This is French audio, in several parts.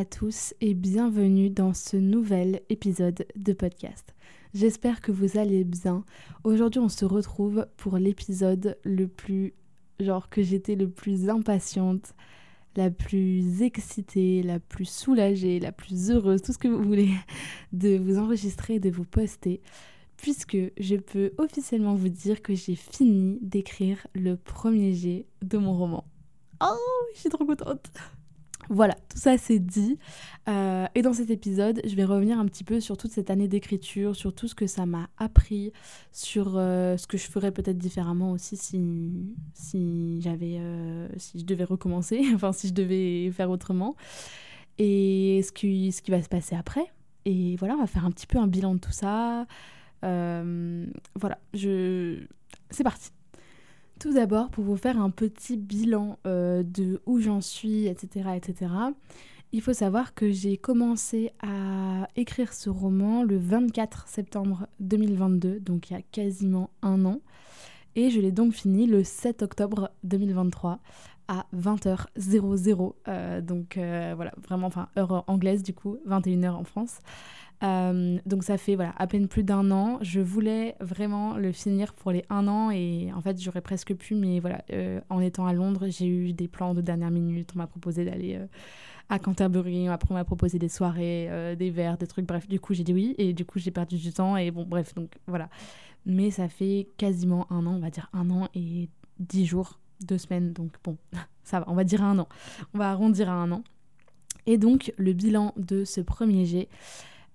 à tous et bienvenue dans ce nouvel épisode de podcast. J'espère que vous allez bien. Aujourd'hui, on se retrouve pour l'épisode le plus genre que j'étais le plus impatiente, la plus excitée, la plus soulagée, la plus heureuse, tout ce que vous voulez, de vous enregistrer de vous poster, puisque je peux officiellement vous dire que j'ai fini d'écrire le premier jet de mon roman. Oh, je suis trop contente. Voilà, tout ça c'est dit. Euh, et dans cet épisode, je vais revenir un petit peu sur toute cette année d'écriture, sur tout ce que ça m'a appris, sur euh, ce que je ferais peut-être différemment aussi si, si j'avais, euh, si je devais recommencer, enfin si je devais faire autrement, et ce qui, ce qui va se passer après. Et voilà, on va faire un petit peu un bilan de tout ça. voilà, je... c'est parti. Tout d'abord, pour vous faire un petit bilan euh, de où j'en suis, etc., etc., il faut savoir que j'ai commencé à écrire ce roman le 24 septembre 2022, donc il y a quasiment un an. Et je l'ai donc fini le 7 octobre 2023 à 20h00. Euh, donc euh, voilà, vraiment, enfin, heure anglaise du coup, 21h en France. Euh, donc ça fait voilà, à peine plus d'un an. Je voulais vraiment le finir pour les un an et en fait j'aurais presque pu, mais voilà, euh, en étant à Londres, j'ai eu des plans de dernière minute. On m'a proposé d'aller euh, à Canterbury, après on m'a proposé des soirées, des verres, des trucs, bref. Du coup j'ai dit oui et du coup j'ai perdu du temps et bon bref, donc voilà. Mais ça fait quasiment un an, on va dire un an et dix jours, deux semaines, donc bon, ça va, on va dire un an. On va arrondir à un an. Et donc le bilan de ce premier jet.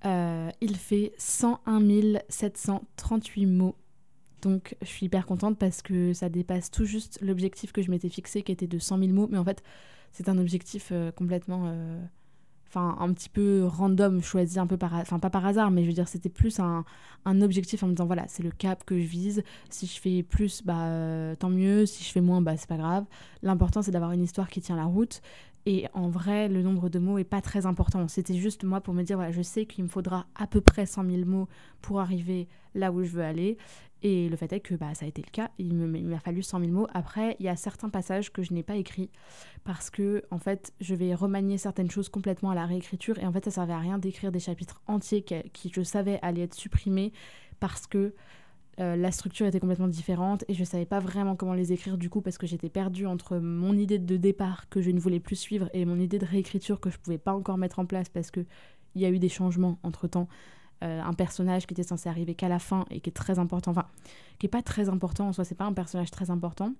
Euh, il fait 101 738 mots. Donc je suis hyper contente parce que ça dépasse tout juste l'objectif que je m'étais fixé qui était de 100 000 mots. Mais en fait, c'est un objectif euh, complètement... Euh, enfin, un petit peu random, choisi un peu par... Enfin, pas par hasard, mais je veux dire, c'était plus un, un, objectif en me disant, voilà, c'est le cap que je vise. Si je fais plus, bah tant mieux. Si je fais moins, bah c'est pas grave. L'important, c'est d'avoir une histoire qui tient la route. Et en vrai, le nombre de mots est pas très important. C'était juste moi pour me dire, voilà, je sais qu'il me faudra à peu près 100 000 mots pour arriver là où je veux aller. Et le fait est que bah, ça a été le cas. Il m'a fallu 100 000 mots. Après, il y a certains passages que je n'ai pas écrits parce que, en fait, je vais remanier certaines choses complètement à la réécriture. Et en fait, ça servait à rien d'écrire des chapitres entiers qui, qui, je savais, allaient être supprimés parce que euh, la structure était complètement différente et je ne savais pas vraiment comment les écrire du coup parce que j'étais perdue entre mon idée de départ que je ne voulais plus suivre et mon idée de réécriture que je ne pouvais pas encore mettre en place parce qu'il y a eu des changements entre temps. Euh, un personnage qui était censé arriver qu'à la fin et qui est très important, enfin, qui est pas très important en soi, c'est pas un personnage très important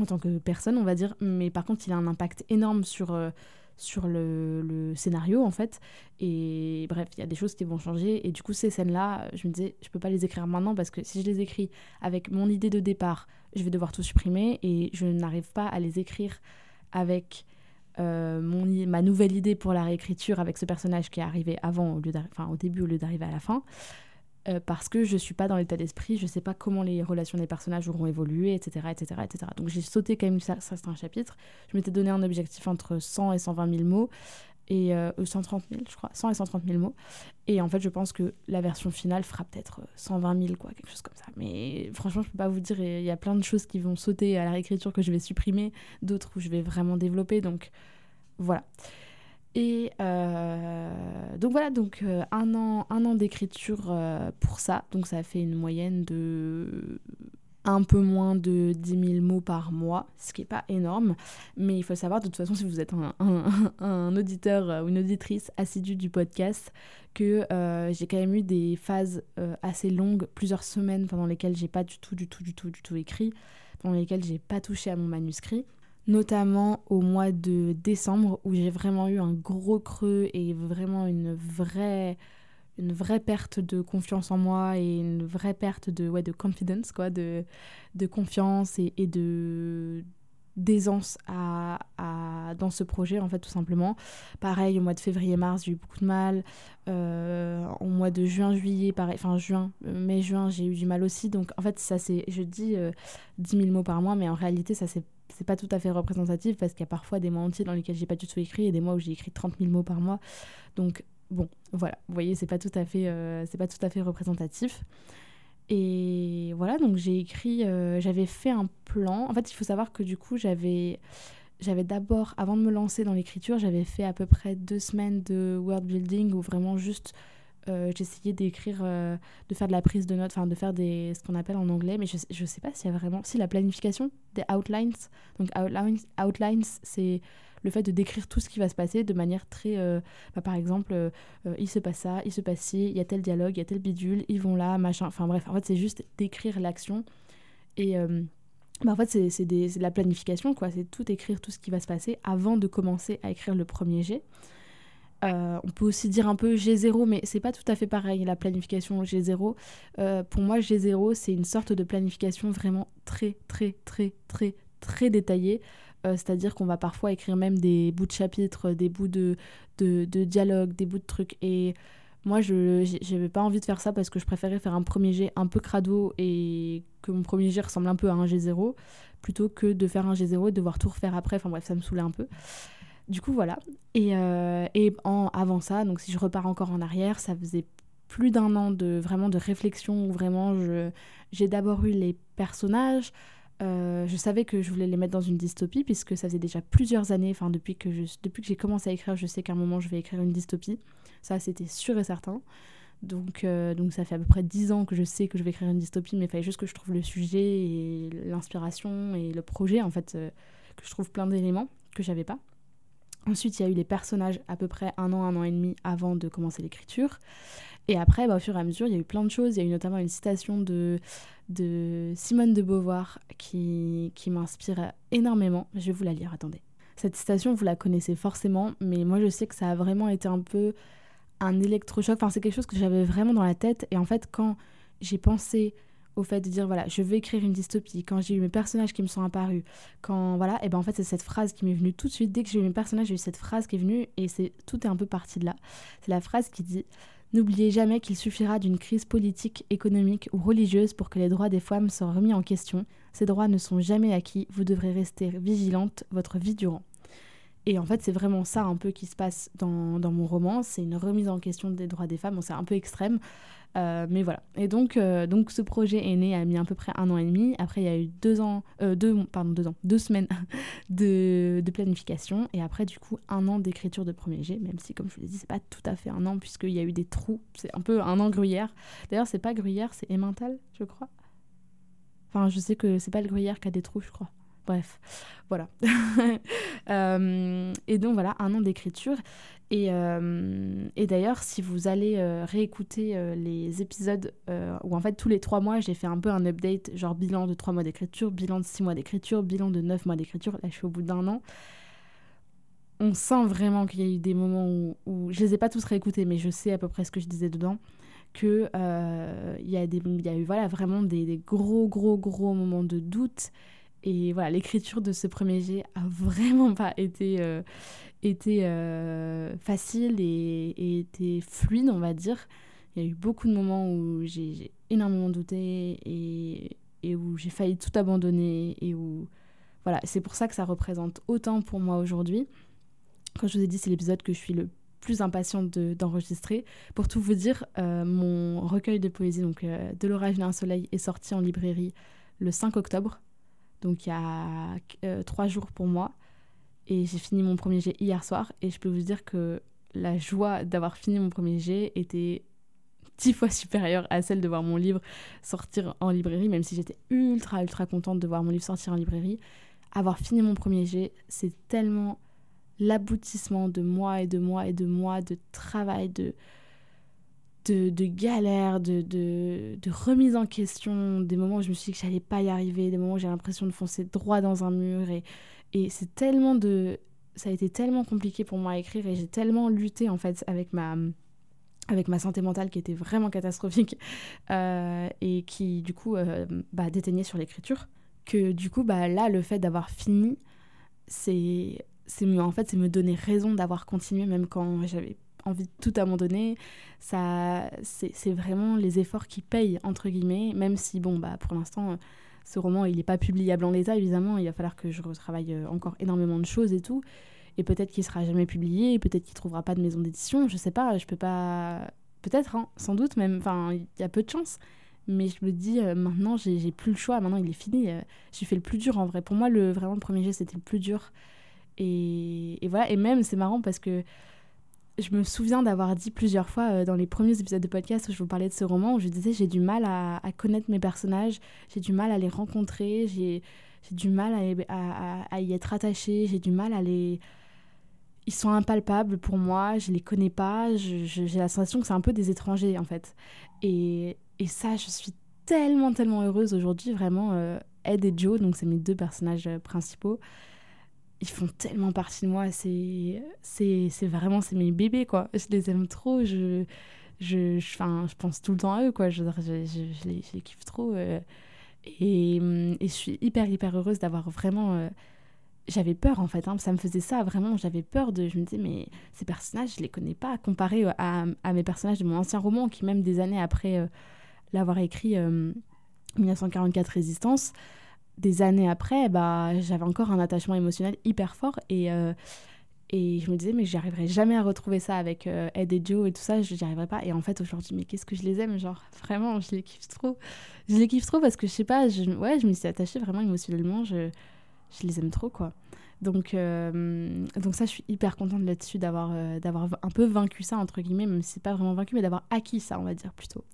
en tant que personne, on va dire, mais par contre, il a un impact énorme sur. Euh, sur le, scénario en fait. Et bref, il y a des choses qui vont changer. Et du coup, ces scènes-là, je me disais, je peux pas les écrire maintenant parce que si je les écris avec mon idée de départ, je vais devoir tout supprimer et je n'arrive pas à les écrire avec euh, ma nouvelle idée pour la réécriture avec ce personnage qui est arrivé avant au, lieu enfin, au début au lieu d'arriver à la fin. Euh, parce que je suis pas dans l'état d'esprit, je sais pas comment les relations des personnages auront évolué, etc. etc., etc. Donc j'ai sauté quand même certains chapitres. Je m'étais donné un objectif entre 100 et 120 000 mots, et 130 euh, 000, je crois, 100 et 130 000 mots. Et en fait, je pense que la version finale fera peut-être 120 000, quoi, quelque chose comme ça. Mais franchement, je peux pas vous dire, il y a plein de choses qui vont sauter à la réécriture que je vais supprimer, d'autres où je vais vraiment développer, donc voilà. Et euh, donc voilà, donc euh, un an, un an d'écriture euh, pour ça. Donc ça fait une moyenne de un peu moins de 10 000 mots par mois, ce qui n'est pas énorme. Mais il faut savoir, de toute façon, si vous êtes un, auditeur ou une auditrice assidue du podcast, que j'ai quand même eu des phases assez longues, plusieurs semaines pendant lesquelles j'ai pas du tout, du tout, du tout, du tout écrit, pendant lesquelles j'ai pas touché à mon manuscrit notamment au mois de décembre où j'ai vraiment eu un gros creux et vraiment une vraie une vraie perte de confiance en moi et une vraie perte de ouais de confidence quoi de, de confiance et, de d'aisance à, dans ce projet, en fait, tout simplement. Pareil, au mois de février-mars, j'ai eu beaucoup de mal. Euh, au mois de juin-juillet, pareil, enfin juin, euh, mai-juin, j'ai eu du mal aussi. Donc, en fait, ça c'est, je dis 10 000 mots par mois, mais en réalité, ça c'est c'est pas tout à fait représentatif parce qu'il y a parfois des mois entiers dans lesquels j'ai pas du tout écrit et des mois où j'ai écrit 30 000 mots par mois. Donc bon, voilà, vous voyez, c'est pas tout à fait, c'est pas tout à fait représentatif. Et voilà, donc j'ai écrit, euh, j'avais fait un plan. En fait, il faut savoir que du coup, j'avais, j'avais d'abord, avant de me lancer dans l'écriture, j'avais fait à peu près deux semaines de word building où vraiment juste euh, j'essayais d'écrire, euh, de faire de la prise de notes, enfin de faire des, ce qu'on appelle en anglais, mais je, je sais pas s'il y a vraiment, si la planification des outlines. Donc outlines, outlines c'est le fait de décrire tout ce qui va se passer de manière très. Euh, bah, par exemple, il se passe ça, il se passe ci, il y a tel dialogue, il y a tel bidule, ils vont là, machin. Enfin bref, en fait, c'est juste décrire l'action. Et. Bah, en fait, c'est de la planification, quoi. C'est tout écrire, tout ce qui va se passer avant de commencer à écrire le premier G. on peut aussi dire un peu G0, mais c'est pas tout à fait pareil, la planification G0. pour moi, G0, c'est une sorte de planification vraiment très, très, très, très, très détaillée. Euh, c'est-à-dire qu'on va parfois écrire même des bouts de chapitres, des bouts de, de, dialogue, des bouts de trucs. Et moi, je n'avais pas envie de faire ça parce que je préférais faire un premier jet un peu crado et que mon premier jet ressemble un peu à un G0 plutôt que de faire un G0 et devoir tout refaire après. Enfin bref, ça me saoulait un peu. Du coup, voilà. Et, euh, et en, avant ça, donc si je repars encore en arrière, ça faisait plus d'un an de vraiment de réflexion où vraiment j'ai d'abord eu les personnages, euh, je savais que je voulais les mettre dans une dystopie puisque ça faisait déjà plusieurs années, enfin depuis que depuis que j'ai commencé à écrire, je sais qu'à un moment je vais écrire une dystopie. Ça c'était sûr et certain. Donc, euh, donc ça fait à peu près dix ans que je sais que je vais écrire une dystopie, mais il fallait juste que je trouve le sujet et l'inspiration et le projet en fait, que je trouve plein d'éléments que j'avais pas. Ensuite, il y a eu les personnages à peu près un an, un an et demi avant de commencer l'écriture. Et après, bah, au fur et à mesure, il y a eu plein de choses. Il y a eu notamment une citation de, de Simone de Beauvoir qui, qui m'inspire énormément. Je vais vous la lire, attendez. Cette citation, vous la connaissez forcément, mais moi je sais que ça a vraiment été un peu un électrochoc. Enfin, c'est quelque chose que j'avais vraiment dans la tête. Et en fait, quand j'ai pensé au fait de dire voilà je vais écrire une dystopie quand j'ai eu mes personnages qui me sont apparus quand voilà et ben en fait c'est cette phrase qui m'est venue tout de suite dès que j'ai eu mes personnages j'ai eu cette phrase qui est venue et c'est tout est un peu parti de là c'est la phrase qui dit N'oubliez jamais qu'il suffira d'une crise politique, économique ou religieuse pour que les droits des femmes soient remis en question. Ces droits ne sont jamais acquis, vous devrez rester vigilante votre vie durant. Et en fait, c'est vraiment ça un peu qui se passe dans, dans mon roman. C'est une remise en question des droits des femmes. Bon, c'est un peu extrême, euh, mais voilà. Et donc, euh, donc, ce projet est né, a mis à peu près un an et demi. Après, il y a eu deux ans, euh, deux, pardon, deux ans, deux semaines de, de, planification. Et après, du coup, un an d'écriture de premier G, même si, comme je vous l'ai dit, c'est pas tout à fait un an, puisqu'il y a eu des trous. C'est un peu un an gruyère. D'ailleurs, c'est pas gruyère, c'est Emmental, je crois. Enfin, je sais que c'est pas le gruyère qui a des trous, je crois. Bref, voilà. Euh, et donc voilà, un an d'écriture. Et, euh, d'ailleurs, si vous allez euh, réécouter les épisodes où en fait tous les trois mois, j'ai fait un peu un update, genre bilan de trois mois d'écriture, bilan de six mois d'écriture, bilan de neuf mois d'écriture, là je suis au bout d'un an. On sent vraiment qu'il y a eu des moments où, où, je les ai pas tous réécoutés, mais je sais à peu près ce que je disais dedans que il y, y a eu voilà, vraiment des, gros, gros, gros moments de doute et voilà, l'écriture de ce premier jet a vraiment pas été, euh, été euh, facile et, été fluide, on va dire. Il y a eu beaucoup de moments où j'ai énormément douté et, et où j'ai failli tout abandonner et où voilà, c'est pour ça que ça représente autant pour moi aujourd'hui. Quand je vous ai dit, c'est l'épisode que je suis le plus impatiente d'enregistrer. pour tout vous dire, euh, mon recueil de poésie, donc De l'orage d'un soleil, est sorti en librairie le 5 octobre donc il y a euh, trois jours pour moi. Et j'ai fini mon premier jet hier soir. Et je peux vous dire que la joie d'avoir fini mon premier jet était dix fois supérieure à celle de voir mon livre sortir en librairie, même si j'étais ultra, ultra contente de voir mon livre sortir en librairie. Avoir fini mon premier jet, c'est tellement l'aboutissement de mois et de mois et de mois de travail, de, de, galères, de, de, remise en question, des moments où je me suis dit que j'allais pas y arriver, des moments où j'ai l'impression de foncer droit dans un mur. Et, et c'est tellement de. Ça a été tellement compliqué pour moi à écrire et j'ai tellement lutté en fait avec ma, avec ma santé mentale qui était vraiment catastrophique euh, et qui du coup euh, bah, déteignait sur l'écriture que du coup, bah, là, le fait d'avoir fini, c'est mieux. En fait, c'est me donner raison d'avoir continué, même quand j'avais envie de tout abandonner. Ça, c'est vraiment les efforts qui payent, entre guillemets, même si, bon, bah, pour l'instant, ce roman, il n'est pas publiable en l'état, évidemment. Il va falloir que je retravaille euh, encore énormément de choses et tout. Et peut-être qu'il sera jamais publié, peut-être qu'il trouvera pas de maison d'édition, je sais pas, je peux pas. Peut-être, hein, sans doute même, enfin, il y a peu de chance. Mais je me dis, euh, maintenant, j'ai plus le choix, maintenant il est fini. Euh, j'ai fait le plus dur en vrai. Pour moi, le, vraiment, le premier jet, c'était le plus dur. Et, et, voilà, et même, c'est marrant parce que je me souviens d'avoir dit plusieurs fois euh, dans les premiers épisodes de podcast où je vous parlais de ce roman, où je disais j'ai du mal à, connaître mes personnages, j'ai du mal à les rencontrer, j'ai du mal à, à, y être attachée, j'ai du mal à les... Ils sont impalpables pour moi, je les connais pas, j'ai la sensation que c'est un peu des étrangers en fait. Et, et ça, je suis tellement, tellement heureuse aujourd'hui, vraiment. Euh, Ed et Joe, donc c'est mes deux personnages euh, principaux ils font tellement partie de moi. C'est, vraiment, c'est mes bébés, quoi. Je les aime trop. Je, je, je, je pense tout le temps à eux, quoi. Je, je, je, les, les, kiffe trop. Euh. et, et, je suis hyper, hyper heureuse d'avoir vraiment. Euh, j'avais peur, en fait. Hein, ça me faisait ça, vraiment. J'avais peur de. Je me disais, mais ces personnages, je les connais pas. Comparé à, à mes personnages de mon ancien roman, qui, même des années après euh, l'avoir écrit, 1944 Résistance, des années après, bah, j'avais encore un attachement émotionnel hyper fort et, euh, et je me disais, mais j'arriverai jamais à retrouver ça avec euh, Ed et Joe et tout ça, je n'y arriverai pas. Et en fait, aujourd'hui, mais qu'est-ce que je les aime, genre, vraiment, je les kiffe trop. Je les kiffe trop parce que je sais pas, je, ouais, je me suis attachée vraiment émotionnellement, je, je les aime trop, quoi. Donc, euh, donc ça, je suis hyper contente là-dessus d'avoir d'avoir un peu vaincu ça, entre guillemets, même si c'est pas vraiment vaincu, mais d'avoir acquis ça, on va dire plutôt.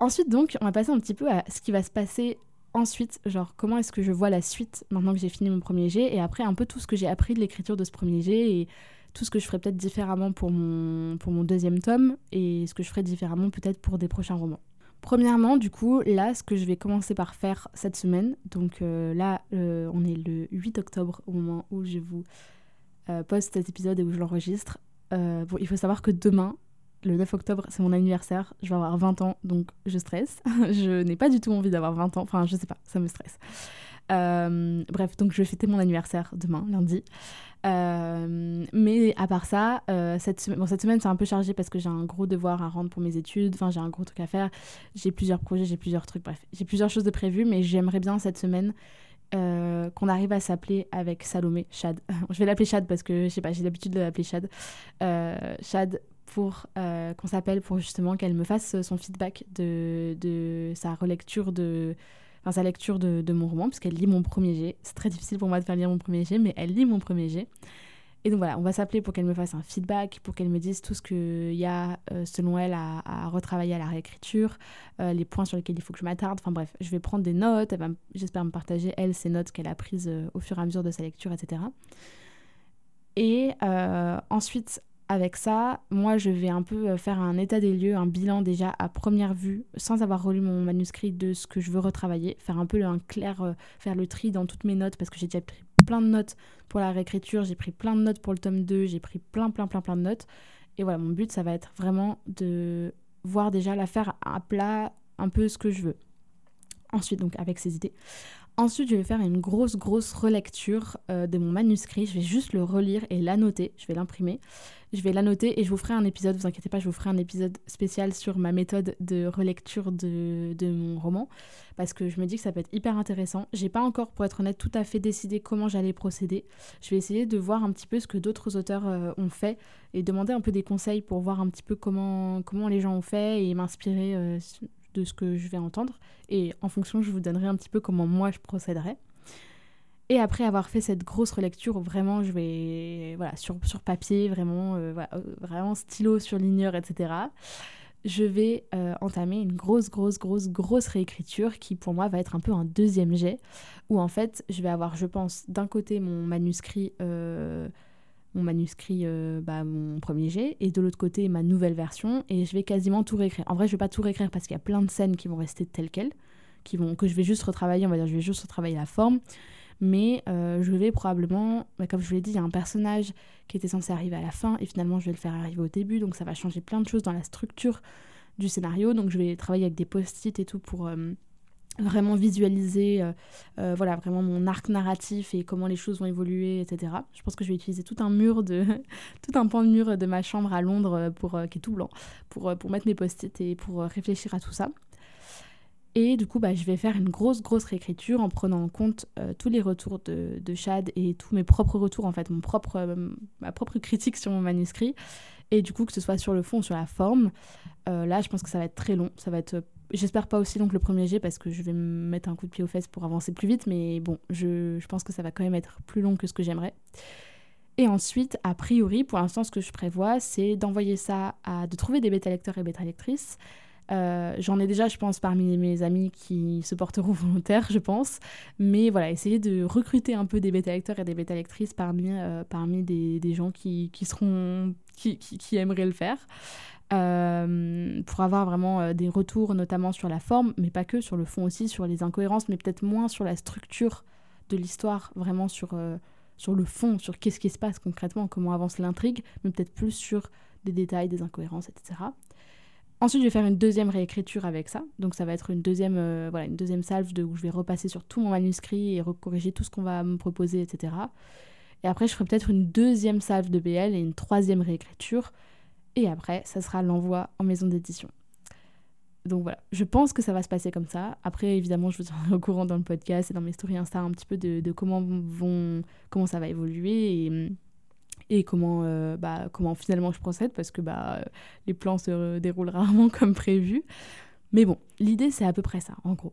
Ensuite, donc, on va passer un petit peu à ce qui va se passer ensuite, genre, comment est-ce que je vois la suite maintenant que j'ai fini mon premier jet et après un peu tout ce que j'ai appris de l'écriture de ce premier jet et tout ce que je ferais peut-être différemment pour mon, pour mon deuxième tome et ce que je ferais différemment peut-être pour des prochains romans. Premièrement, du coup, là, ce que je vais commencer par faire cette semaine, donc euh, là, euh, on est le 8 octobre au moment où je vous euh, poste cet épisode et où je l'enregistre. bon, il faut savoir que demain, le 9 octobre, c'est mon anniversaire. Je vais avoir 20 ans, donc je stresse. je n'ai pas du tout envie d'avoir 20 ans. Enfin, je sais pas, ça me stresse. Euh, bref, donc je vais fêter mon anniversaire demain, lundi. Euh, mais à part ça, euh, cette, semaine, bon, cette semaine c'est un peu chargé parce que j'ai un gros devoir à rendre pour mes études. Enfin, j'ai un gros truc à faire. J'ai plusieurs projets, j'ai plusieurs trucs. Bref, j'ai plusieurs choses de prévues, mais j'aimerais bien cette semaine qu'on arrive à s'appeler avec Salomé, Chad. je vais l'appeler Chad parce que je sais pas, j'ai l'habitude de l'appeler Chad. Chad pour euh, qu'on s'appelle pour justement qu'elle me fasse son feedback de, de sa relecture de enfin sa lecture de, mon roman puisqu'elle lit mon premier jet. C'est très difficile pour moi de faire lire mon premier jet mais elle lit mon premier jet. Et donc voilà on va s'appeler pour qu'elle me fasse un feedback pour qu'elle me dise tout ce qu'il y a euh, selon elle à, retravailler à la réécriture euh, les points sur lesquels il faut que je m'attarde. Enfin bref je vais prendre des notes j'espère me partager elle ses notes qu'elle a prises au fur et à mesure de sa lecture etc et ensuite, avec ça, moi, je vais un peu euh, faire un état des lieux, un bilan déjà à première vue, sans avoir relu mon manuscrit de ce que je veux retravailler, faire un peu un clair, euh, faire le tri dans toutes mes notes, parce que j'ai déjà pris plein de notes pour la réécriture, j'ai pris plein de notes pour le tome 2, j'ai pris plein, plein, plein, plein de notes. Et voilà, mon but, ça va être vraiment de voir déjà la faire à plat, un peu ce que je veux. Ensuite, donc avec ces idées. Ensuite, je vais faire une grosse, grosse relecture euh, de mon manuscrit. Je vais juste le relire et l'annoter. Je vais l'imprimer. Je vais l'annoter et je vous ferai un épisode, vous inquiétez pas, je vous ferai un épisode spécial sur ma méthode de relecture de, de mon roman. Parce que je me dis que ça peut être hyper intéressant. J'ai pas encore, pour être honnête, tout à fait décidé comment j'allais procéder. Je vais essayer de voir un petit peu ce que d'autres auteurs euh, ont fait et demander un peu des conseils pour voir un petit peu comment, comment les gens ont fait et m'inspirer euh, de ce que je vais entendre. Et en fonction, je vous donnerai un petit peu comment moi je procéderai. Et après avoir fait cette grosse relecture, vraiment, je vais, voilà, sur, sur papier, vraiment, euh, euh, vraiment stylo, surligneur, etc. Je vais euh, entamer une grosse, grosse, grosse, grosse réécriture qui, pour moi, va être un peu un deuxième jet, où en fait, je vais avoir, je pense, d'un côté mon manuscrit mon manuscrit, euh, bah, mon premier jet, et de l'autre côté ma nouvelle version, et je vais quasiment tout réécrire. En vrai, je vais pas tout réécrire parce qu'il y a plein de scènes qui vont rester telles quelles, qui vont, que je vais juste retravailler, on va dire, je vais juste retravailler la forme, mais euh, je vais probablement, bah, comme je vous l'ai dit, il y a un personnage qui était censé arriver à la fin, et finalement je vais le faire arriver au début, donc ça va changer plein de choses dans la structure du scénario, donc je vais travailler avec des post-it et tout pour... Euh, vraiment visualiser voilà vraiment mon arc narratif et comment les choses vont évoluer etc je pense que je vais utiliser tout un mur de tout un pan de mur de ma chambre à Londres pour qui est tout blanc pour, pour mettre mes post-it et pour réfléchir à tout ça et du coup, bah, je vais faire une grosse, grosse réécriture en prenant en compte euh, tous les retours de, de, Chad et tous mes propres retours, en fait, mon propre, euh, ma propre critique sur mon manuscrit. Et du coup, que ce soit sur le fond ou sur la forme, euh, là, je pense que ça va être très long. Ça va être, j'espère pas aussi long que le premier jet parce que je vais me mettre un coup de pied aux fesses pour avancer plus vite. Mais bon, je, je pense que ça va quand même être plus long que ce que j'aimerais. Et ensuite, a priori, pour l'instant, ce que je prévois, c'est d'envoyer ça à. de trouver des bêta-lecteurs et bêta-lectrices euh, j'en ai déjà, je pense, parmi mes amis qui se porteront volontaires, je pense. Mais voilà, essayer de recruter un peu des bêta-lecteurs et des bêta-lectrices parmi, euh, parmi des, des, gens qui, qui seront, qui, qui, aimeraient le faire. Euh, pour avoir vraiment des retours, notamment sur la forme, mais pas que, sur le fond aussi, sur les incohérences, mais peut-être moins sur la structure de l'histoire, vraiment sur, sur le fond, sur qu'est-ce qui se passe concrètement, comment avance l'intrigue, mais peut-être plus sur des détails, des incohérences, etc. Ensuite, je vais faire une deuxième réécriture avec ça. Donc, ça va être une deuxième, euh, voilà, une deuxième salve où je vais repasser sur tout mon manuscrit et recorriger tout ce qu'on va me proposer, etc. Et après, je ferai peut-être une deuxième salve de BL et une troisième réécriture. Et après, ça sera l'envoi en maison d'édition. Donc voilà, je pense que ça va se passer comme ça. Après, évidemment, je vous tiendrai au courant dans le podcast et dans mes stories Insta un petit peu de, comment, vont, comment ça va évoluer. Et et comment, euh, bah, comment finalement je procède parce que bah, les plans se déroulent rarement comme prévu. Mais bon, l'idée c'est à peu près ça, en gros.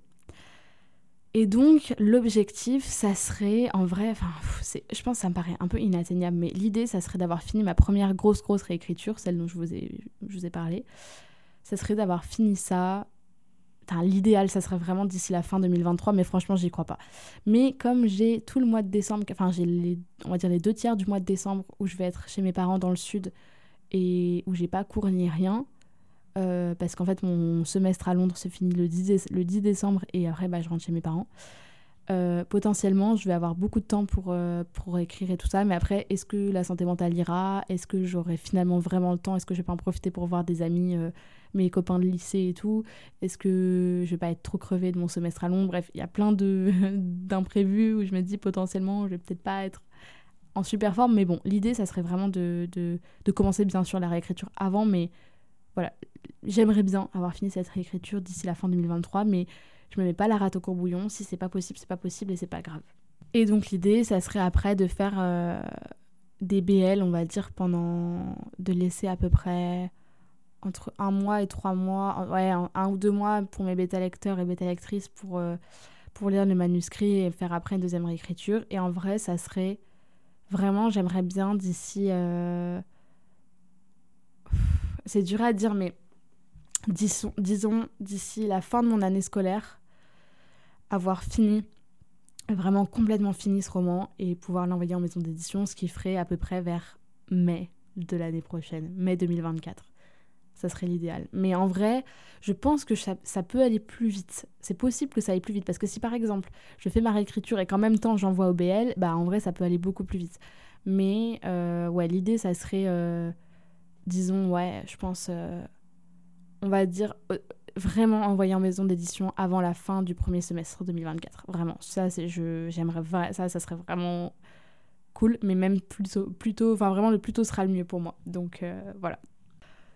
Et donc l'objectif, ça serait en vrai, enfin, je pense que ça me paraît un peu inatteignable, mais l'idée, ça serait d'avoir fini ma première grosse grosse réécriture, celle dont je vous ai, je vous ai parlé. Ça serait d'avoir fini ça l'idéal, ça serait vraiment d'ici la fin 2023, mais franchement, j'y crois pas. Mais comme j'ai tout le mois de décembre, enfin, j'ai les, on va les deux tiers du mois de décembre où je vais être chez mes parents dans le sud et où j'ai pas cours ni rien, euh, parce qu'en fait, mon semestre à Londres se finit le 10, le 10 décembre et après, bah, je rentre chez mes parents. Euh, potentiellement, je vais avoir beaucoup de temps pour, euh, pour écrire et tout ça, mais après, est-ce que la santé mentale ira? Est-ce que j'aurai finalement vraiment le temps? Est-ce que je vais pas en profiter pour voir des amis mes copains de lycée et tout? Est-ce que je vais pas être trop crevée de mon semestre à Londres? Bref, il y a plein d'imprévus où je me dis potentiellement je vais peut-être pas être en super forme. Mais bon, l'idée, ça serait vraiment de, de, de, commencer bien sûr la réécriture avant. Mais voilà, j'aimerais bien avoir fini cette réécriture d'ici la fin 2023. Mais je me mets pas la rate au courbouillon. Si c'est pas possible, c'est pas possible et c'est pas grave. Et donc l'idée, ça serait après de faire euh, des BL, on va dire, pendant... de laisser à peu près entre un mois et trois mois, ouais, un, ou deux mois pour mes bêta-lecteurs et bêta-lectrices pour, euh, pour lire le manuscrit et faire après une deuxième réécriture. Et en vrai, ça serait vraiment, j'aimerais bien d'ici. Euh, c'est dur à dire, mais disons, d'ici la fin de mon année scolaire, avoir fini, vraiment complètement fini ce roman et pouvoir l'envoyer en maison d'édition, ce qui ferait à peu près vers mai de l'année prochaine, mai 2024 ça serait l'idéal. Mais en vrai, je pense que ça, peut aller plus vite. C'est possible que ça aille plus vite. Parce que si par exemple, je fais ma réécriture et qu'en même temps j'envoie au BL, bah en vrai, ça peut aller beaucoup plus vite. Mais euh, ouais, l'idée, ça serait, euh, disons, ouais, je pense, euh, on va dire, vraiment envoyer en maison d'édition avant la fin du premier semestre 2024. Vraiment, ça, c'est, je, j'aimerais, ça, ça serait vraiment cool. Mais même plutôt, plutôt, enfin vraiment, le plus tôt sera le mieux pour moi. Donc voilà.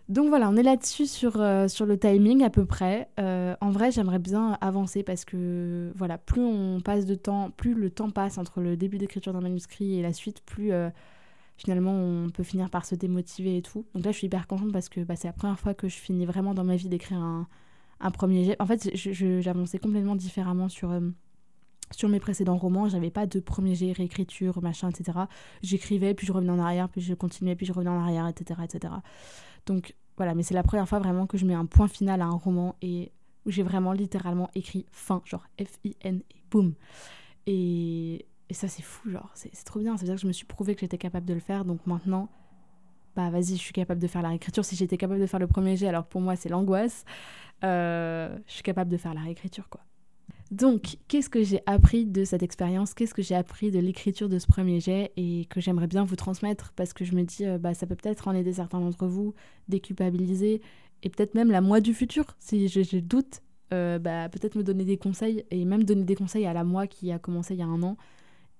Donc voilà, on est là-dessus sur, euh, sur le timing à peu près. Euh, en vrai, j'aimerais bien avancer parce que voilà, plus on passe de temps, plus le temps passe entre le début d'écriture d'un manuscrit et la suite, plus euh, finalement on peut finir par se démotiver et tout. Donc là, je suis hyper contente parce que bah, c'est la première fois que je finis vraiment dans ma vie d'écrire un, un, premier jet. En fait, j'avançais complètement différemment sur sur mes précédents romans, j'avais pas de premier jet, réécriture, machin, etc. J'écrivais, puis je revenais en arrière, puis je continuais, puis je revenais en arrière, etc. etc. Donc voilà, mais c'est la première fois vraiment que je mets un point final à un roman et où j'ai vraiment littéralement écrit fin, genre F-I-N et boum. Et, et ça c'est fou, genre, c'est trop bien. Ça veut dire que je me suis prouvé que j'étais capable de le faire, donc maintenant, bah vas-y, je suis capable de faire la réécriture. Si j'étais capable de faire le premier jet, alors pour moi c'est l'angoisse, euh, je suis capable de faire la réécriture, quoi. Donc, qu'est-ce que j'ai appris de cette expérience? Qu'est-ce que j'ai appris de l'écriture de ce premier jet et que j'aimerais bien vous transmettre? Parce que je me dis, euh, bah, ça peut peut-être en aider certains d'entre vous, déculpabiliser et peut-être même la moi du futur, si j'ai doute bah, peut-être me donner des conseils et même donner des conseils à la moi qui a commencé il y a un an.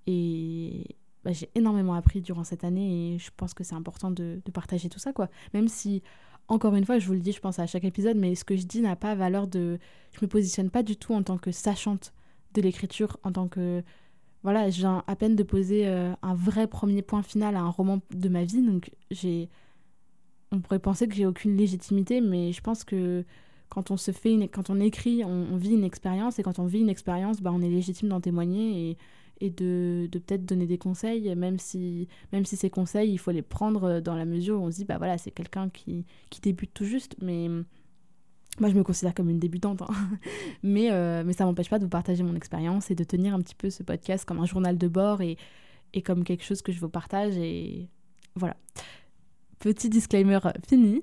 Et bah, j'ai énormément appris durant cette année et je pense que c'est important de, partager tout ça, quoi. Même si, encore une fois, je vous le dis, je pense à chaque épisode, mais ce que je dis n'a pas valeur de. Je me positionne pas du tout en tant que sachante de l'écriture, en tant que. Voilà, j'ai à peine de poser euh, un vrai premier point final à un roman de ma vie, donc j'ai. On pourrait penser que j'ai aucune légitimité, mais je pense que quand on se fait quand on écrit, on, vit une expérience et quand on vit une expérience, bah, on est légitime d'en témoigner et de, de peut-être donner des conseils, même si, même si ces conseils, il faut les prendre dans la mesure où on se dit, bah voilà, c'est quelqu'un qui, qui débute tout juste, mais moi je me considère comme une débutante, hein. mais, euh, mais ça m'empêche pas de vous partager mon expérience et de tenir un petit peu ce podcast comme un journal de bord et, et comme quelque chose que je vous partage, et voilà. Petit disclaimer fini.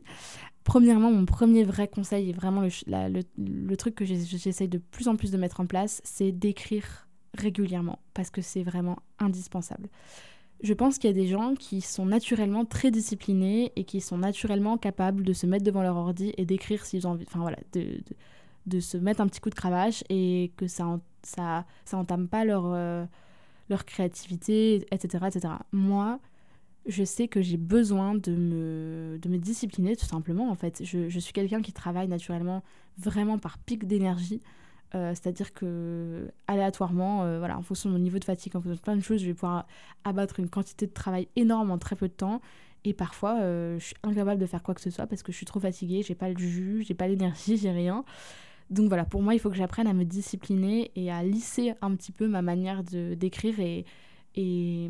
Premièrement, mon premier vrai conseil et vraiment le, le, le truc que j'essaye de plus en plus de mettre en place, c'est d'écrire régulièrement parce que c'est vraiment indispensable. Je pense qu'il y a des gens qui sont naturellement très disciplinés et qui sont naturellement capables de se mettre devant leur ordi et d'écrire s'ils ont envie, enfin voilà, de, se mettre un petit coup de cravache et que ça, ça, ça entame pas leur, euh, leur créativité, etc., etc. Moi, je sais que j'ai besoin de me, de me discipliner tout simplement en fait. Je, je suis quelqu'un qui travaille naturellement vraiment par pic d'énergie. Euh, c'est-à-dire que aléatoirement, euh, voilà, en fonction de mon niveau de fatigue, en fonction de plein de choses, je vais pouvoir abattre une quantité de travail énorme en très peu de temps. Et parfois, euh, je suis incapable de faire quoi que ce soit parce que je suis trop fatiguée, j'ai pas le jus, j'ai pas l'énergie, j'ai rien. Donc voilà, pour moi, il faut que j'apprenne à me discipliner et à lisser un petit peu ma manière d'écrire. Et, et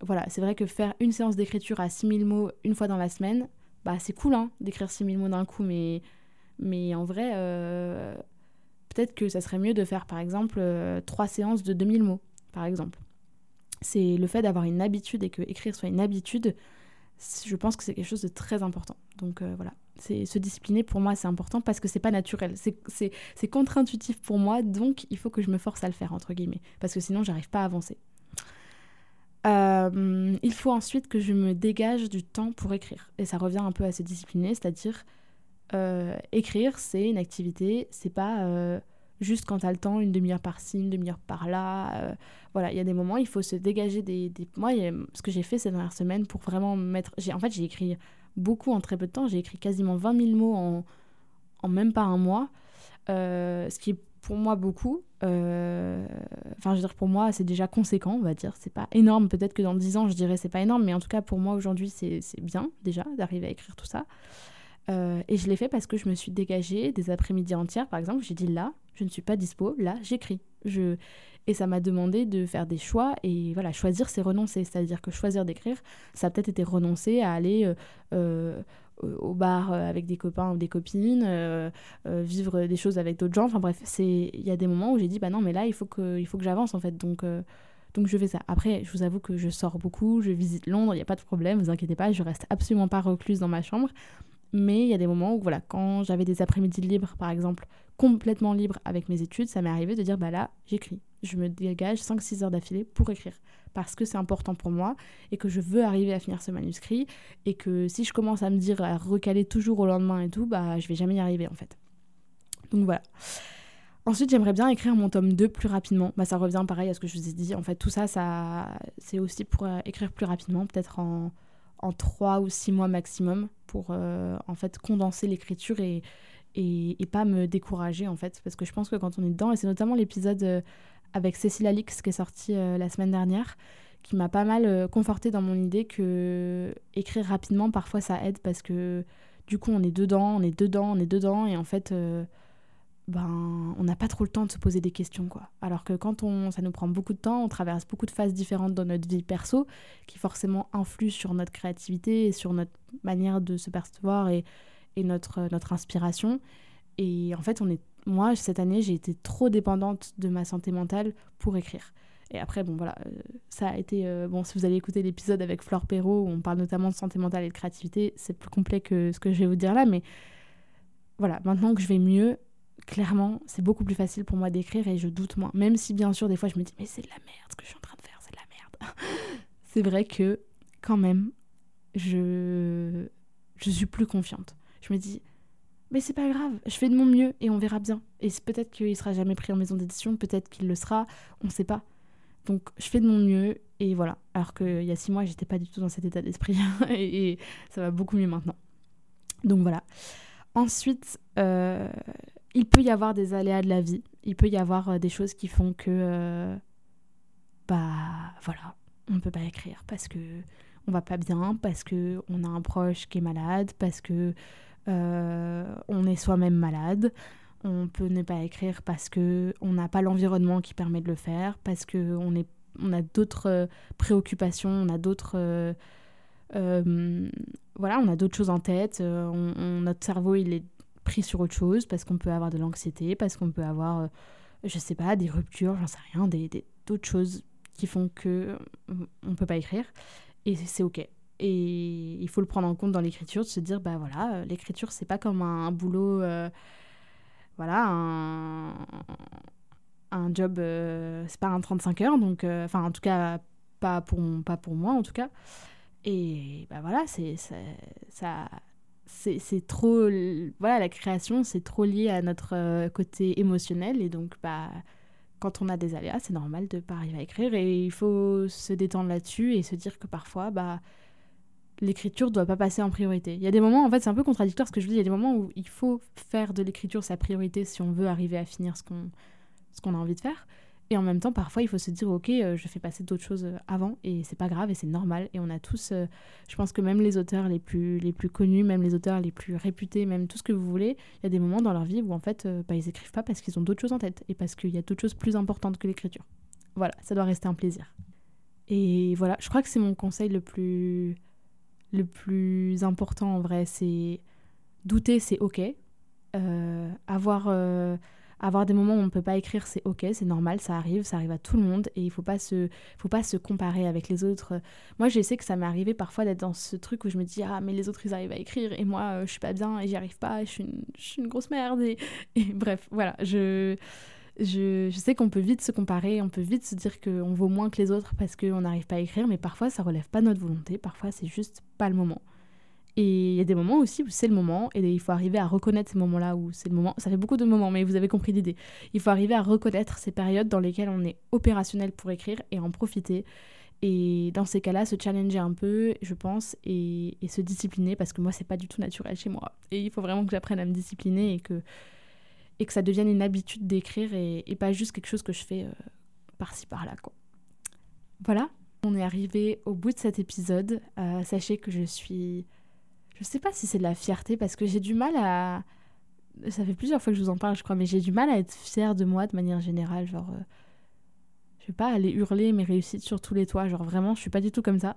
voilà, c'est vrai que faire une séance d'écriture à 6000 mots une fois dans la semaine, bah c'est cool hein, d'écrire 6000 mots d'un coup, mais, mais en vrai, que ça serait mieux de faire par exemple euh, trois séances de 2000 mots, par exemple. C'est le fait d'avoir une habitude et que écrire soit une habitude, je pense que c'est quelque chose de très important. Donc euh, voilà, c'est se discipliner pour moi c'est important parce que c'est pas naturel, c'est contre-intuitif pour moi, donc il faut que je me force à le faire entre guillemets, parce que sinon j'arrive pas à avancer. Euh, il faut ensuite que je me dégage du temps pour écrire. Et ça revient un peu à se discipliner, c'est-à-dire écrire, c'est une activité, c'est pas juste quand t'as le temps, une demi-heure par-ci, une demi-heure par-là. Euh, voilà, il y a des moments, il faut se dégager des. des... Moi, ce que j'ai fait ces dernières semaines pour vraiment mettre. En fait, j'ai écrit beaucoup en très peu de temps, j'ai écrit quasiment 20 000 mots en, en même pas un mois, ce qui est pour moi beaucoup. Enfin, je veux dire, pour moi, c'est déjà conséquent, on va dire. C'est pas énorme, peut-être que dans 10 ans, je dirais c'est pas énorme, mais en tout cas, pour moi, aujourd'hui, c'est bien déjà d'arriver à écrire tout ça. Euh, et je l'ai fait parce que je me suis dégagée des après-midi entières, par exemple. J'ai dit là, je ne suis pas dispo, là, j'écris. Je... Et ça m'a demandé de faire des choix. Et voilà, choisir, c'est renoncer. C'est-à-dire que choisir d'écrire, ça a peut-être été renoncer à aller euh, euh, au bar avec des copains ou des copines, vivre des choses avec d'autres gens. Enfin bref, il y a des moments où j'ai dit, bah non, mais là, il faut que, que j'avance en fait. Donc. Donc je fais ça. Après, je vous avoue que je sors beaucoup, je visite Londres, il n'y a pas de problème, vous inquiétez pas, je reste absolument pas recluse dans ma chambre. Mais il y a des moments où, voilà, quand j'avais des après-midi libres, par exemple, complètement libres avec mes études, ça m'est arrivé de dire, bah là, j'écris. Je me dégage 5-6 heures d'affilée pour écrire. Parce que c'est important pour moi et que je veux arriver à finir ce manuscrit. Et que si je commence à me dire, à recaler toujours au lendemain et tout, bah je vais jamais y arriver en fait. Donc voilà. Ensuite, j'aimerais bien écrire mon tome 2 plus rapidement. Bah, ça revient pareil à ce que je vous ai dit. En fait, tout ça, ça c'est aussi pour euh, écrire plus rapidement, peut-être en en trois ou six mois maximum pour euh, en fait condenser l'écriture et, et, pas me décourager en fait. Parce que je pense que quand on est dedans et c'est notamment l'épisode euh, avec Cécile Alix qui est sorti euh, la semaine dernière qui m'a pas mal conforté dans mon idée que écrire rapidement parfois ça aide parce que du coup on est dedans, on est dedans, on est dedans et en fait ben, on n'a pas trop le temps de se poser des questions. quoi. Alors que quand on, ça nous prend beaucoup de temps, on traverse beaucoup de phases différentes dans notre vie perso qui forcément influent sur notre créativité et sur notre manière de se percevoir et, et notre, notre inspiration. Et en fait, on est, moi, cette année, j'ai été trop dépendante de ma santé mentale pour écrire. Et après, bon, voilà, euh, ça a été. Euh, bon, si vous allez écouter l'épisode avec Flore Perrault, où on parle notamment de santé mentale et de créativité, c'est plus complet que ce que je vais vous dire là, mais voilà, maintenant que je vais mieux, clairement, c'est beaucoup plus facile pour moi d'écrire et je doute moins. Même si, bien sûr, des fois, je me dis, mais c'est de la merde ce que je suis en train de faire, c'est de la merde. c'est vrai que, quand même, je... je suis plus confiante. Je me dis, Mais c'est pas grave, je fais de mon mieux et on verra bien. Et peut-être qu'il sera jamais pris en maison d'édition, peut-être qu'il le sera, on sait pas. Donc je fais de mon mieux et voilà. Alors qu'il y a six mois, j'étais pas du tout dans cet état d'esprit et, ça va beaucoup mieux maintenant. Donc voilà. Ensuite, euh, il peut y avoir des aléas de la vie. Il peut y avoir euh, des choses qui font que, euh, bah voilà, on ne peut pas écrire parce que on va pas bien, parce que on a un proche qui est malade, parce que on est soi-même malade. On peut ne pas écrire parce que on n'a pas l'environnement qui permet de le faire, parce que on a d'autres euh, préoccupations, on a d'autres euh, euh, voilà, on a d'autres choses en tête. notre cerveau, il est pris sur autre chose parce qu'on peut avoir de l'anxiété, parce qu'on peut avoir, je sais pas, des ruptures, j'en sais rien, des, d'autres choses qui font que on peut pas écrire. Et c'est ok. Et il faut le prendre en compte dans l'écriture, de se dire, bah voilà, l'écriture, c'est pas comme un, boulot, voilà, un, un job, euh, c'est pas un 35 heures, donc, euh, enfin, en tout cas, pas pour, pas pour moi, en tout cas. Et bah voilà, c'est ça. C'est trop. Voilà, la création, c'est trop lié à notre euh, côté émotionnel. Et donc, bah, quand on a des aléas, c'est normal de pas arriver à écrire. Et il faut se détendre là-dessus et se dire que parfois, bah, l'écriture doit pas passer en priorité. Il y a des moments, en fait, c'est un peu contradictoire ce que je dis. Il y a des moments où il faut faire de l'écriture sa priorité si on veut arriver à finir ce qu'on a envie de faire. Et en même temps, parfois, il faut se dire, ok, euh, je fais passer d'autres choses euh, avant, et c'est pas grave, et c'est normal. Et on a tous, euh, je pense que même les auteurs les plus, les plus connus, même les auteurs les plus réputés, même tout ce que vous voulez, il y a des moments dans leur vie où en fait, bah, ils écrivent pas parce qu'ils ont d'autres choses en tête, et parce qu'il y a d'autres choses plus importantes que l'écriture. Voilà, ça doit rester un plaisir. Et voilà, je crois que c'est mon conseil le plus, le plus important en vrai, c'est douter, c'est ok. avoir avoir des moments où on ne peut pas écrire, c'est ok, c'est normal, ça arrive, ça arrive à tout le monde et il faut pas se, faut pas se comparer avec les autres. Moi, je sais que ça m'est arrivé parfois d'être dans ce truc où je me dis ah mais les autres ils arrivent à écrire et moi euh, je suis pas bien et j'y arrive pas, je suis une, je suis une grosse merde et, bref voilà je je, je, sais qu'on peut vite se comparer, on peut vite se dire qu'on vaut moins que les autres parce qu'on n'arrive pas à écrire, mais parfois ça relève pas notre volonté, parfois c'est juste pas le moment. Et il y a des moments aussi où c'est le moment, et il faut arriver à reconnaître ces moments-là où c'est le moment. Ça fait beaucoup de moments, mais vous avez compris l'idée. Il faut arriver à reconnaître ces périodes dans lesquelles on est opérationnel pour écrire et en profiter. Et dans ces cas-là, se challenger un peu, je pense, et, se discipliner, parce que moi, c'est pas du tout naturel chez moi. Et il faut vraiment que j'apprenne à me discipliner et que, et que ça devienne une habitude d'écrire et, pas juste quelque chose que je fais euh, par-ci par-là. Quoi. Voilà, on est arrivé au bout de cet épisode. Euh, sachez que je suis je sais pas si c'est de la fierté parce que j'ai du mal à. Ça fait plusieurs fois que je vous en parle, je crois, mais j'ai du mal à être fière de moi de manière générale. Genre, euh, je vais pas aller hurler mes réussites sur tous les toits. Genre, vraiment, je suis pas du tout comme ça.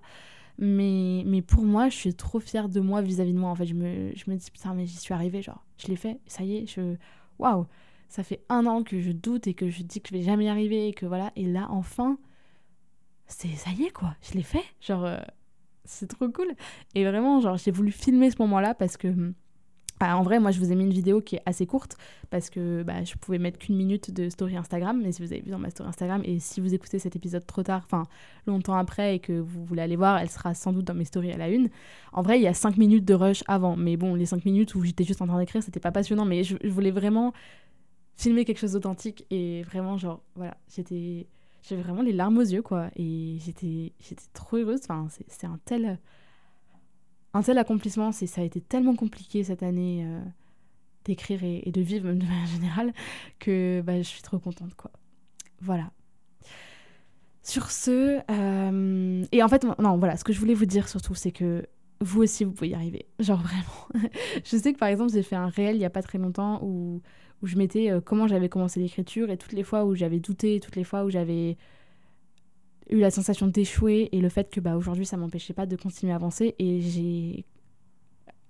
Mais, mais pour moi, je suis trop fière de moi vis-à-vis de moi. En fait, je me, je me dis, putain, mais j'y suis arrivée. Genre, je l'ai fait, ça y est, je. Waouh! Ça fait un an que je doute et que je dis que je vais jamais y arriver et que voilà. Et là, enfin, c'est ça y est, quoi. Je l'ai fait. Genre. Euh, c'est trop cool. Et vraiment, genre, j'ai voulu filmer ce moment-là parce que. Bah, en vrai, moi, je vous ai mis une vidéo qui est assez courte parce que bah, je pouvais mettre qu'une minute de story Instagram. Mais si vous avez vu dans ma story Instagram et si vous écoutez cet épisode trop tard, enfin longtemps après et que vous voulez aller voir, elle sera sans doute dans mes stories à la une. En vrai, il y a 5 minutes de rush avant. Mais bon, les 5 minutes où j'étais juste en train d'écrire, c'était pas passionnant. Mais je voulais vraiment filmer quelque chose d'authentique et vraiment, genre, voilà, j'étais j'avais vraiment les larmes aux yeux, quoi. Et j'étais, j'étais trop heureuse. Enfin, c'est, un tel, un tel accomplissement. C'est, ça a été tellement compliqué cette année euh, d'écrire et, de vivre, même de manière générale, que bah, je suis trop contente, quoi. Voilà. Sur ce, euh, et en fait, non, voilà, ce que je voulais vous dire surtout, c'est que vous aussi, vous pouvez y arriver. Genre vraiment. je sais que par exemple, j'ai fait un réel il y a pas très longtemps où où je mettais euh, comment j'avais commencé l'écriture et toutes les fois où j'avais douté, toutes les fois où j'avais eu la sensation d'échouer et le fait que bah, aujourd'hui ça m'empêchait pas de continuer à avancer et j'ai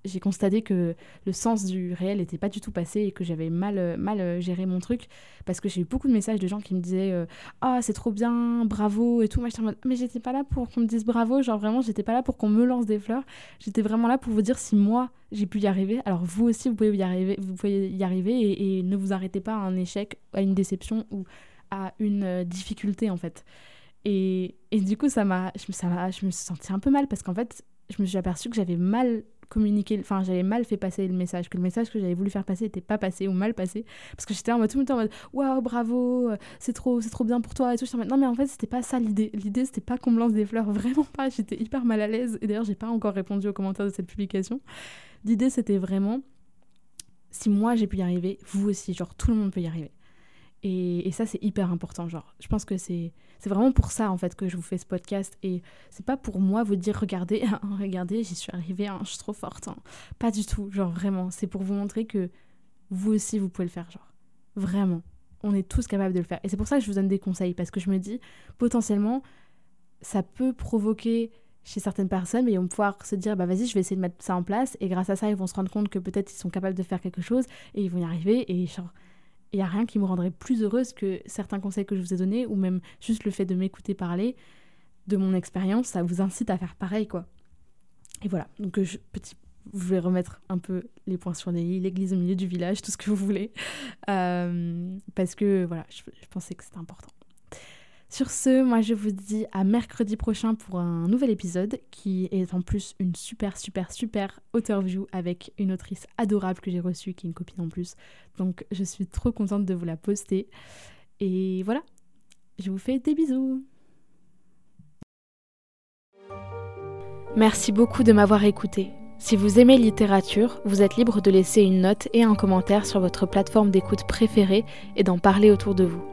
j'ai constaté que le sens du réel n'était pas du tout passé et que j'avais mal, mal géré mon truc parce que j'ai eu beaucoup de messages de gens qui me disaient euh, Ah, c'est trop bien, bravo et tout. J'étais Mais j'étais pas là pour qu'on me dise bravo, genre vraiment, j'étais pas là pour qu'on me lance des fleurs. J'étais vraiment là pour vous dire si moi j'ai pu y arriver. Alors, vous aussi, vous pouvez y arriver, vous pouvez y arriver et, ne vous arrêtez pas à un échec, à une déception ou à une euh, difficulté en fait. Et, du coup, ça m'a, je, ça je me suis sentie un peu mal parce qu'en fait, je me suis aperçue que j'avais mal communiqué, enfin j'avais mal fait passer le message, que le message que j'avais voulu faire passer n'était pas passé ou mal passé, parce que j'étais en mode tout le temps en mode waouh bravo, c'est trop, c'est trop bien pour toi et tout. non mais en fait c'était pas ça l'idée, l'idée c'était pas qu'on me lance des fleurs, vraiment pas. J'étais hyper mal à l'aise et d'ailleurs j'ai pas encore répondu aux commentaires de cette publication. L'idée c'était vraiment si moi j'ai pu y arriver, vous aussi, genre tout le monde peut y arriver. Et, ça, c'est hyper important. Genre, je pense que c'est vraiment pour ça en fait que je vous fais ce podcast. Et c'est pas pour moi vous dire regardez, regardez, j'y suis arrivée, hein, je suis trop forte. Hein. Pas du tout. Genre vraiment, c'est pour vous montrer que vous aussi vous pouvez le faire. Genre vraiment, on est tous capables de le faire. Et c'est pour ça que je vous donne des conseils parce que je me dis potentiellement ça peut provoquer chez certaines personnes, mais ils vont pouvoir se dire bah vas-y, je vais essayer de mettre ça en place. Et grâce à ça, ils vont se rendre compte que peut-être ils sont capables de faire quelque chose et ils vont y arriver. Et genre il n'y a rien qui me rendrait plus heureuse que certains conseils que je vous ai donnés, ou même juste le fait de m'écouter parler de mon expérience, ça vous incite à faire pareil, quoi. Et voilà, donc je, petit, je vais remettre un peu les points sur les i, l'église au milieu du village, tout ce que vous voulez, euh, parce que voilà, je pensais que c'était important. Sur ce, moi je vous dis à mercredi prochain pour un nouvel épisode qui est en plus une super super super auteur-view avec une autrice adorable que j'ai reçue qui est une copine en plus. Donc je suis trop contente de vous la poster. Et voilà, je vous fais des bisous. Merci beaucoup de m'avoir écouté. Si vous aimez littérature, vous êtes libre de laisser une note et un commentaire sur votre plateforme d'écoute préférée et d'en parler autour de vous